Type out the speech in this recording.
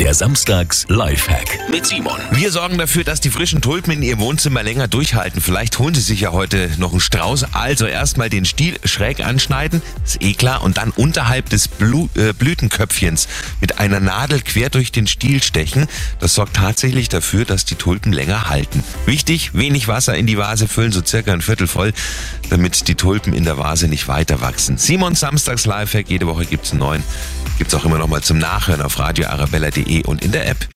Der Samstags Lifehack mit Simon. Wir sorgen dafür, dass die frischen Tulpen in Ihrem Wohnzimmer länger durchhalten. Vielleicht holen Sie sich ja heute noch einen Strauß. Also erstmal den Stiel schräg anschneiden, ist eh klar, und dann unterhalb des Blu äh, Blütenköpfchens mit einer Nadel quer durch den Stiel stechen. Das sorgt tatsächlich dafür, dass die Tulpen länger halten. Wichtig, wenig Wasser in die Vase füllen, so circa ein Viertel voll, damit die Tulpen in der Vase nicht weiter wachsen. Simon Samstags Lifehack, jede Woche gibt's einen neuen. Gibt's auch immer noch mal zum Nachhören auf radioarabella.de und in der App.